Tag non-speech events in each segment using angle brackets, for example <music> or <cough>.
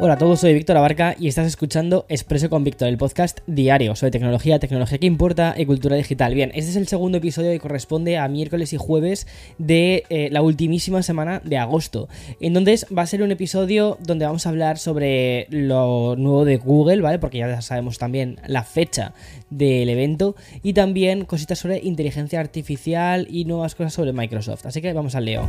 Hola a todos, soy Víctor Abarca y estás escuchando Expreso con Víctor, el podcast diario sobre tecnología, tecnología que importa y cultura digital. Bien, este es el segundo episodio que corresponde a miércoles y jueves de eh, la ultimísima semana de agosto. Entonces va a ser un episodio donde vamos a hablar sobre lo nuevo de Google, ¿vale? Porque ya sabemos también la fecha del evento y también cositas sobre inteligencia artificial y nuevas cosas sobre Microsoft. Así que vamos al leo.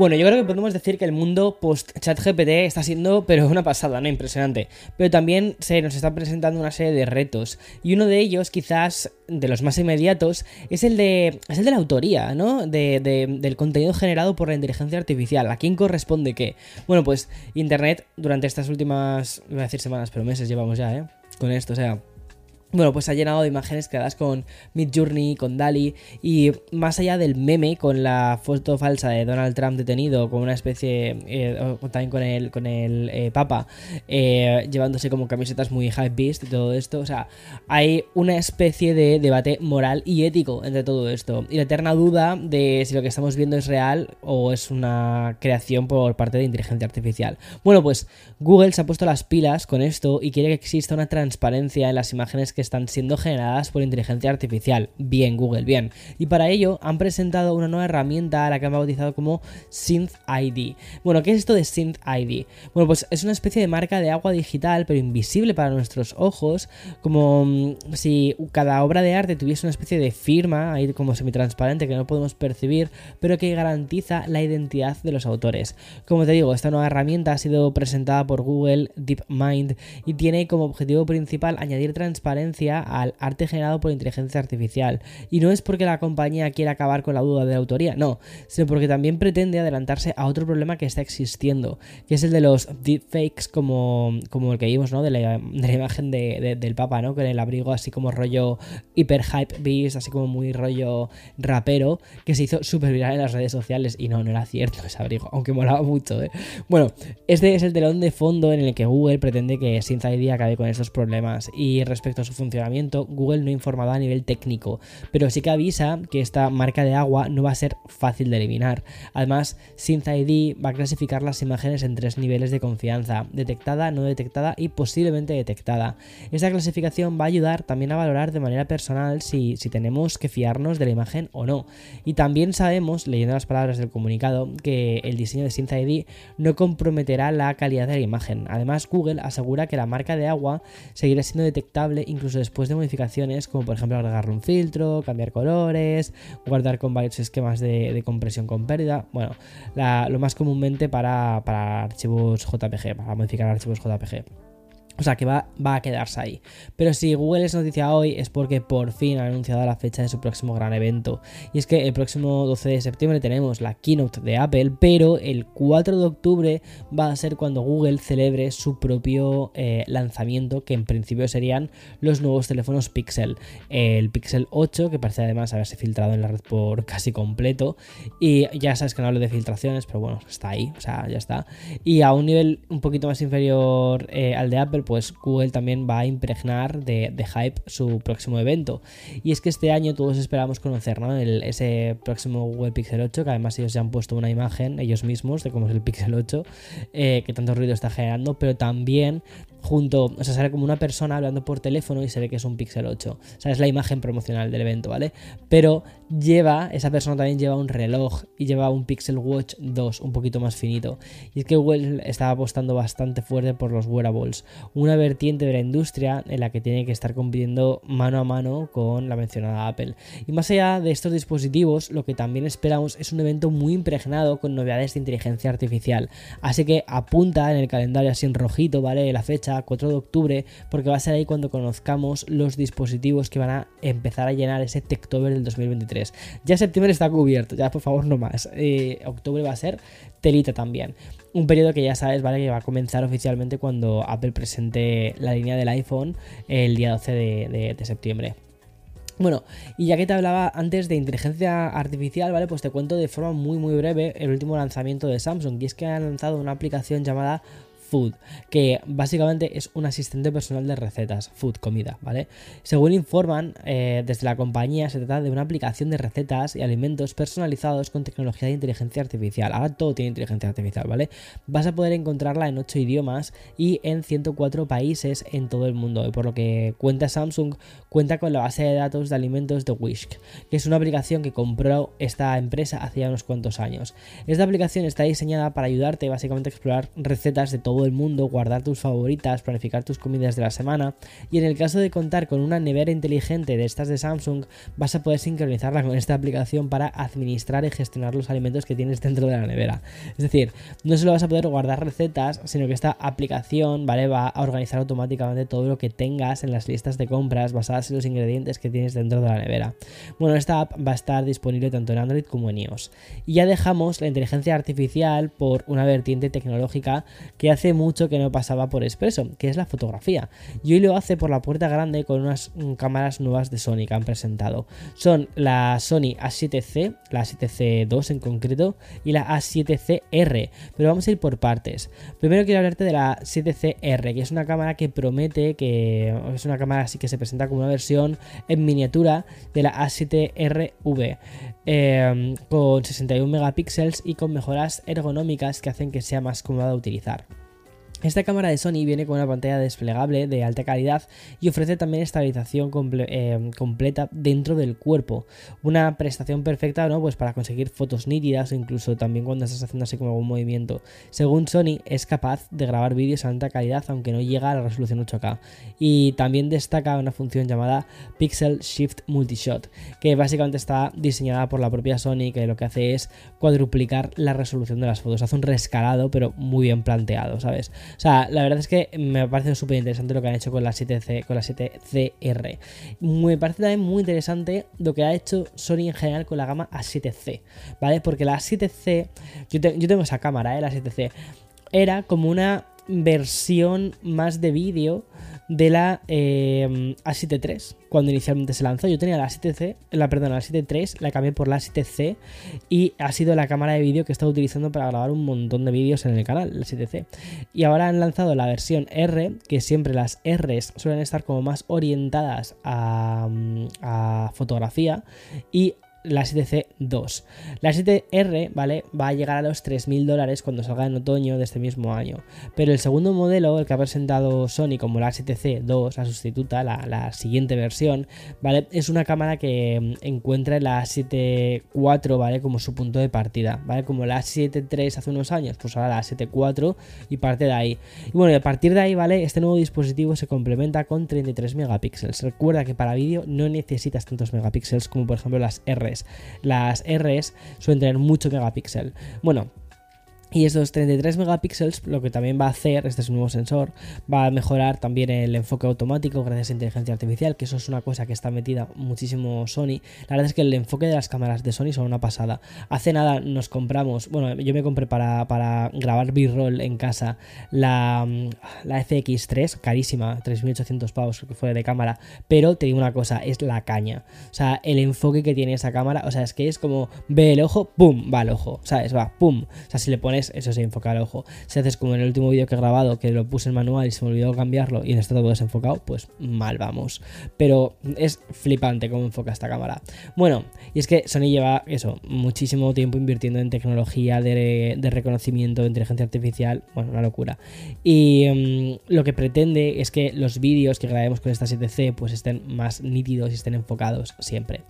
Bueno, yo creo que podemos decir que el mundo post-ChatGPT está siendo, pero una pasada, ¿no? Impresionante. Pero también se nos está presentando una serie de retos. Y uno de ellos, quizás de los más inmediatos, es el de, es el de la autoría, ¿no? De, del contenido generado por la inteligencia artificial. ¿A quién corresponde qué? Bueno, pues Internet durante estas últimas, voy a decir semanas, pero meses llevamos ya, ¿eh? Con esto, o sea bueno, pues ha llenado de imágenes creadas con Midjourney, con Dali y más allá del meme con la foto falsa de Donald Trump detenido con una especie, eh, también con el, con el eh, Papa, eh, llevándose como camisetas muy hype beast y todo esto, o sea, hay una especie de debate moral y ético entre todo esto y la eterna duda de si lo que estamos viendo es real o es una creación por parte de inteligencia artificial. Bueno, pues Google se ha puesto las pilas con esto y quiere que exista una transparencia en las imágenes que están siendo generadas por inteligencia artificial. Bien, Google, bien. Y para ello han presentado una nueva herramienta a la que han bautizado como Synth ID. Bueno, ¿qué es esto de Synth ID? Bueno, pues es una especie de marca de agua digital, pero invisible para nuestros ojos, como mm, si cada obra de arte tuviese una especie de firma, ahí como semitransparente que no podemos percibir, pero que garantiza la identidad de los autores. Como te digo, esta nueva herramienta ha sido presentada por Google DeepMind y tiene como objetivo principal añadir transparencia al arte generado por inteligencia artificial. Y no es porque la compañía quiera acabar con la duda de la autoría, no, sino porque también pretende adelantarse a otro problema que está existiendo, que es el de los deepfakes como, como el que vimos, ¿no? De la, imagen del Papa, ¿no? Con el abrigo así como rollo hiper hype beast, así como muy rollo rapero, que se hizo súper viral en las redes sociales. Y no, no era cierto ese abrigo, aunque molaba mucho, ¿eh? Bueno, este es el telón de fondo en el que Google pretende que Synth ID acabe con estos problemas. Y respecto a su funcionamiento, Google no informaba a nivel técnico, pero sí que avisa que esta marca de agua no va a ser fácil de eliminar. Además, SynthID va a clasificar las imágenes en tres niveles de confianza, detectada, no detectada y posiblemente detectada. Esta clasificación va a ayudar también a valorar de manera personal si, si tenemos que fiarnos de la imagen o no. Y también sabemos, leyendo las palabras del comunicado, que el diseño de SynthID no comprometerá la calidad de la imagen. Además, Google asegura que la marca de agua seguirá siendo detectable incluso después de modificaciones como por ejemplo agregarle un filtro, cambiar colores, guardar con varios esquemas de, compresión con pérdida, bueno, lo más comúnmente para, para archivos JPG, para modificar archivos JPG. O sea que va, va, a quedarse ahí. Pero si Google es noticia hoy es porque por fin ha anunciado la fecha de su próximo gran evento. Y es que el próximo 12 de septiembre tenemos la keynote de Apple, pero el 4 de octubre va a ser cuando Google celebre su propio eh, lanzamiento, que en principio serían los nuevos teléfonos Pixel. El Pixel 8, que parece además haberse filtrado en la red por <laughs> casi completo. Y ya sabes que no hablo de filtraciones, pero bueno, está ahí, o sea, ya está. Y a un nivel un poquito más inferior eh, al de Apple, pues Google también va a impregnar de, hype su próximo evento. Y es que este año todos esperamos conocer ¿no? ese próximo Google Pixel 8, que además ellos ya han puesto una imagen ellos mismos de cómo es el Pixel 8, eh, que tanto ruido está generando, pero también junto, o sea, sale como una persona hablando por teléfono y se ve que es un Pixel 8. O sea, es la imagen promocional del evento, ¿vale? Pero lleva, esa persona también lleva un reloj y lleva un Pixel Watch 2, un poquito más finito. Y es que Google está apostando bastante fuerte por los wearables, una vertiente de la industria en la que tiene que estar compitiendo mano a mano con la mencionada Apple. Y más allá de estos dispositivos, lo que también esperamos es un evento muy impregnado con novedades de inteligencia artificial. Así que apunta en el calendario así en rojito, ¿vale? La fecha fecha, 4 de octubre, porque va a ser ahí cuando conozcamos los dispositivos que van a empezar a llenar ese Techtober del 2023. Ya septiembre está cubierto, ya por favor no más. Eh, octubre va a ser telita también. Un periodo que ya sabes, ¿vale? Que va a comenzar oficialmente cuando Apple presente la línea del iPhone el día 12 de, de septiembre. Bueno, y ya que te hablaba antes de inteligencia artificial, ¿vale? Pues te cuento de forma muy muy breve el último lanzamiento de Samsung. Y es que han lanzado una aplicación llamada Food, que básicamente es un asistente personal de recetas, Food, comida, ¿vale? Según informan eh, desde la compañía, se trata de una aplicación de recetas y alimentos personalizados con tecnología de inteligencia artificial. Ahora todo tiene inteligencia artificial, ¿vale? Vas a poder encontrarla en 8 idiomas y en 104 países en todo el mundo. Y por lo que cuenta Samsung, cuenta con la base de datos de alimentos de Whisk, que es una aplicación que compró esta empresa hace ya unos cuantos años. Esta aplicación está diseñada para ayudarte básicamente a explorar recetas de todo el mundo, guardar tus favoritas, planificar tus comidas de la semana y en el caso de contar con una nevera inteligente de estas de Samsung vas a poder sincronizarla con esta aplicación para administrar y gestionar los alimentos que tienes dentro de la nevera. Es decir, no solo vas a poder guardar recetas, sino que esta aplicación ¿vale? va a organizar automáticamente todo lo que tengas en las listas de compras basadas en los ingredientes que tienes dentro de la nevera. Bueno, esta app va a estar disponible tanto en Android como en iOS. Y ya dejamos la inteligencia artificial por una vertiente tecnológica que hace mucho que no pasaba por expreso, que es la fotografía. Y hoy lo hace por la puerta grande con unas mm, cámaras nuevas de Sony que han presentado. Son la Sony A7C, la A7C2 en concreto, y la A7CR. Pero vamos a ir por partes. Primero quiero hablarte de la 7CR, que es una cámara que promete que es una cámara así que se presenta como una versión en miniatura de la A7RV. Eh, con 61 megapíxeles y con mejoras ergonómicas que hacen que sea más cómoda de utilizar. Esta cámara de Sony viene con una pantalla desplegable de alta calidad y ofrece también estabilización eh, completa dentro del cuerpo. Una prestación perfecta ¿no? pues para conseguir fotos nítidas o incluso también cuando estás haciendo así como algún movimiento. Según Sony es capaz de grabar vídeos a alta calidad aunque no llega a la resolución 8K. Y también destaca una función llamada Pixel Shift Multishot que básicamente está diseñada por la propia Sony que lo que hace es cuadruplicar la resolución de las fotos. Hace un rescalado pero muy bien planteado, ¿sabes? O sea, la verdad es que me parece súper interesante lo que han hecho con la 7C, con la 7CR. Me parece también muy interesante lo que ha hecho Sony en general con la gama A7C, ¿vale? Porque la A7C, yo, tengo esa cámara, ¿eh? La 7C, era como una versión más de vídeo de la eh, A7 III cuando inicialmente se lanzó. Yo tenía la A7C, la perdón, la A7 III, la cambié por la A7C y ha sido la cámara de vídeo que he estado utilizando para grabar un montón de vídeos en el canal, la A7C. Y ahora han lanzado la versión R, que siempre las Rs suelen estar como más orientadas a, a fotografía y la 7C2. La 7R, ¿vale? Va a llegar a los 3.000 dólares cuando salga en otoño de este mismo año. Pero el segundo modelo, el que ha presentado Sony como la 7C2, la sustituta, la, siguiente versión, ¿vale? Es una cámara que mm, encuentra la 7.4, ¿vale? Como su punto de partida, ¿vale? Como la 7.3 hace unos años, pues ahora la 7.4 y parte de ahí. Y bueno, a partir de ahí, ¿vale? Este nuevo dispositivo se complementa con 33 megapíxeles. Recuerda que para vídeo no necesitas tantos megapíxeles como por ejemplo las R las Rs suelen tener mucho megapíxel. Bueno, y estos 33 megapíxeles lo que también va a hacer, este es un nuevo sensor, va a mejorar también el enfoque automático gracias a inteligencia artificial, que eso es una cosa que está metida muchísimo Sony. La verdad es que el enfoque de las cámaras de Sony son una pasada. Hace nada nos compramos, bueno, yo me compré para, para grabar B-roll en casa la, la FX3, carísima, 3.800 pavos que fue de cámara, pero te digo una cosa, es la caña. O sea, el enfoque que tiene esa cámara, o sea, es que es como ve el ojo, pum, va el ojo, ¿sabes? Va, pum. O sea, si le pones eso se enfoca el ojo. Si haces como en el último vídeo que he grabado, que lo puse en manual y se me olvidó cambiarlo y está todo desenfocado, pues mal vamos. Pero es flipante cómo enfoca esta cámara. Bueno, y es que Sony lleva eso, muchísimo tiempo invirtiendo en tecnología de, reconocimiento de inteligencia artificial, bueno, una locura. Y mm, lo que pretende es que los vídeos que grabemos con esta 7C pues estén más nítidos y estén enfocados siempre.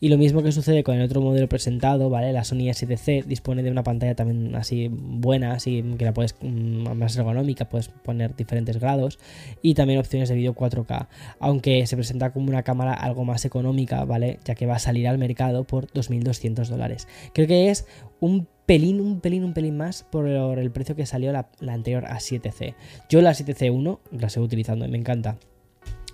Y lo mismo que sucede con el otro modelo presentado, ¿vale? La Sony A7C dispone de una pantalla también así buenas y que la puedes mm, más ergonómica, puedes poner diferentes grados y también opciones de vídeo 4K, aunque se presenta como una cámara algo más económica, ¿vale? Ya que va a salir al mercado por 2.200 dólares. Creo que es un pelín, un pelín, un pelín más por el precio que salió la, la anterior A7C. Yo la 7C1 la sigo utilizando y me encanta.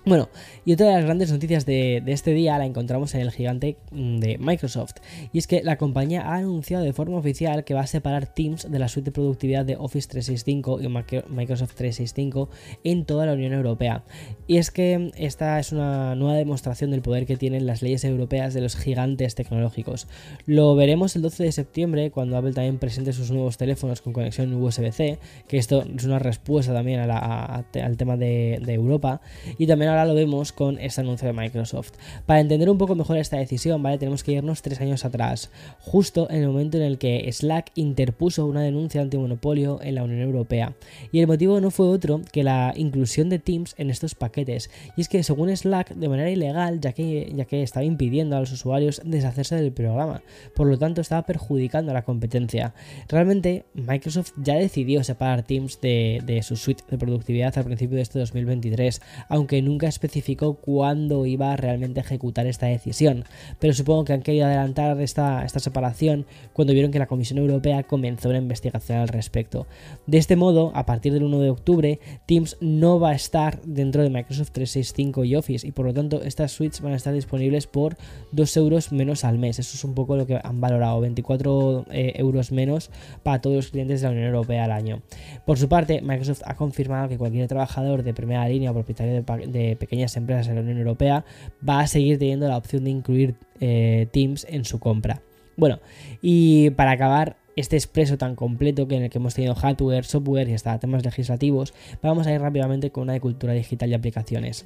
Bueno, y otra de las grandes noticias de, este día la encontramos en el gigante mm, de Microsoft, y es que la compañía ha anunciado de forma oficial que va a separar Teams de la suite de productividad de Office 365 y Microsoft 365 en toda la Unión Europea. Y es que esta es una nueva demostración del poder que tienen las leyes europeas de los gigantes tecnológicos. Lo veremos el 12 de septiembre cuando Apple también presente sus nuevos teléfonos con conexión USB-C, que esto es una respuesta también al tema de, de Europa, y también ahora lo vemos con este anuncio de Microsoft. Para entender un poco mejor esta decisión, ¿vale? Tenemos que irnos tres años atrás, justo en el momento en el que Slack interpuso una denuncia antimonopolio en la Unión Europea. Y el motivo no fue otro que la inclusión de Teams en estos paquetes. Y es que según Slack, de manera ilegal, ya que, ya que estaba impidiendo a los usuarios deshacerse del programa. Por lo tanto, estaba perjudicando a la competencia. Realmente, Microsoft ya decidió separar Teams de, de su suite de productividad al principio de este 2023, aunque nunca especificó cuándo iba a realmente ejecutar esta decisión, pero supongo que han querido adelantar esta, esta separación cuando vieron que la Comisión Europea comenzó una investigación al respecto. De este modo, a partir del 1 de octubre, Teams no va a estar dentro de Microsoft 365 y Office y por lo tanto estas suites van a estar disponibles por 2 euros menos al mes. Eso es un poco lo que han valorado, 24 eh, euros menos para todos los clientes de la Unión Europea al año. Por su parte, Microsoft ha confirmado que cualquier trabajador de primera línea o propietario de pequeñas empresas en la Unión Europea va a seguir teniendo la opción de incluir eh, Teams en su compra. Bueno, y para acabar este expreso tan completo que en el que hemos tenido hardware, software y hasta temas legislativos, vamos a ir rápidamente con una de cultura digital y aplicaciones.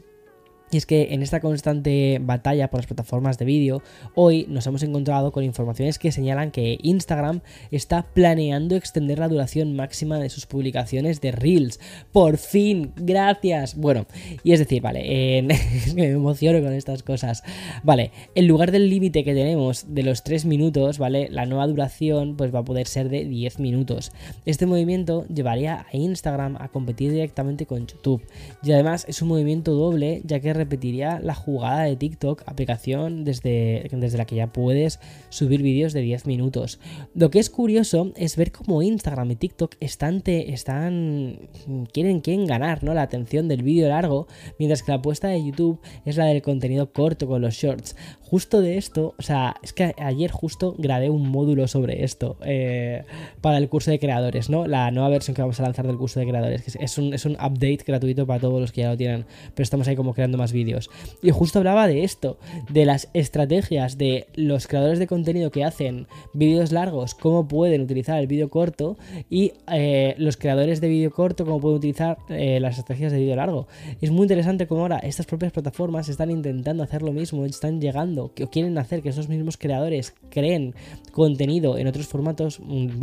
Y es que en esta constante batalla por las plataformas de vídeo, hoy nos hemos encontrado con informaciones que señalan que Instagram está planeando extender la duración máxima de sus publicaciones de Reels. Por fin, gracias. Bueno, y es decir, vale, <laughs> me emociono con estas cosas. Vale, en lugar del límite que tenemos de los 3 minutos, ¿vale? La nueva duración pues va a poder ser de 10 minutos. Este movimiento llevaría a Instagram a competir directamente con YouTube. Y además es un movimiento doble, ya que repetiría la jugada de TikTok, aplicación desde, desde la que ya puedes subir vídeos de 10 minutos. Lo que es curioso es ver cómo Instagram y TikTok están, están quieren, quieren ganar ¿no? la atención del vídeo largo, mientras que la apuesta de YouTube es la del contenido corto con los shorts. Justo de esto, o sea, es que ayer justo grabé un módulo sobre esto eh, para el curso de creadores, ¿no? La nueva versión que vamos a lanzar del curso de creadores, que es un, es un update gratuito para todos los que ya lo tienen, pero estamos ahí como creando vídeos. Y justo hablaba de esto, de las estrategias de los creadores de contenido que hacen vídeos largos, cómo pueden utilizar el vídeo corto y eh, los creadores de vídeo corto, cómo pueden utilizar eh, las estrategias de vídeo largo. Es muy interesante cómo ahora estas propias plataformas están intentando hacer lo mismo, están llegando, que quieren hacer que esos mismos creadores creen contenido en otros formatos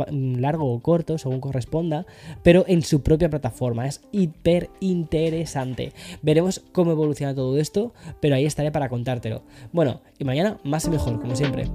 largo o corto, según corresponda, pero en su propia plataforma. Es hiper interesante. Veremos cómo evoluciona todo esto, pero ahí estaré para contártelo. Bueno, y mañana más y mejor, como siempre.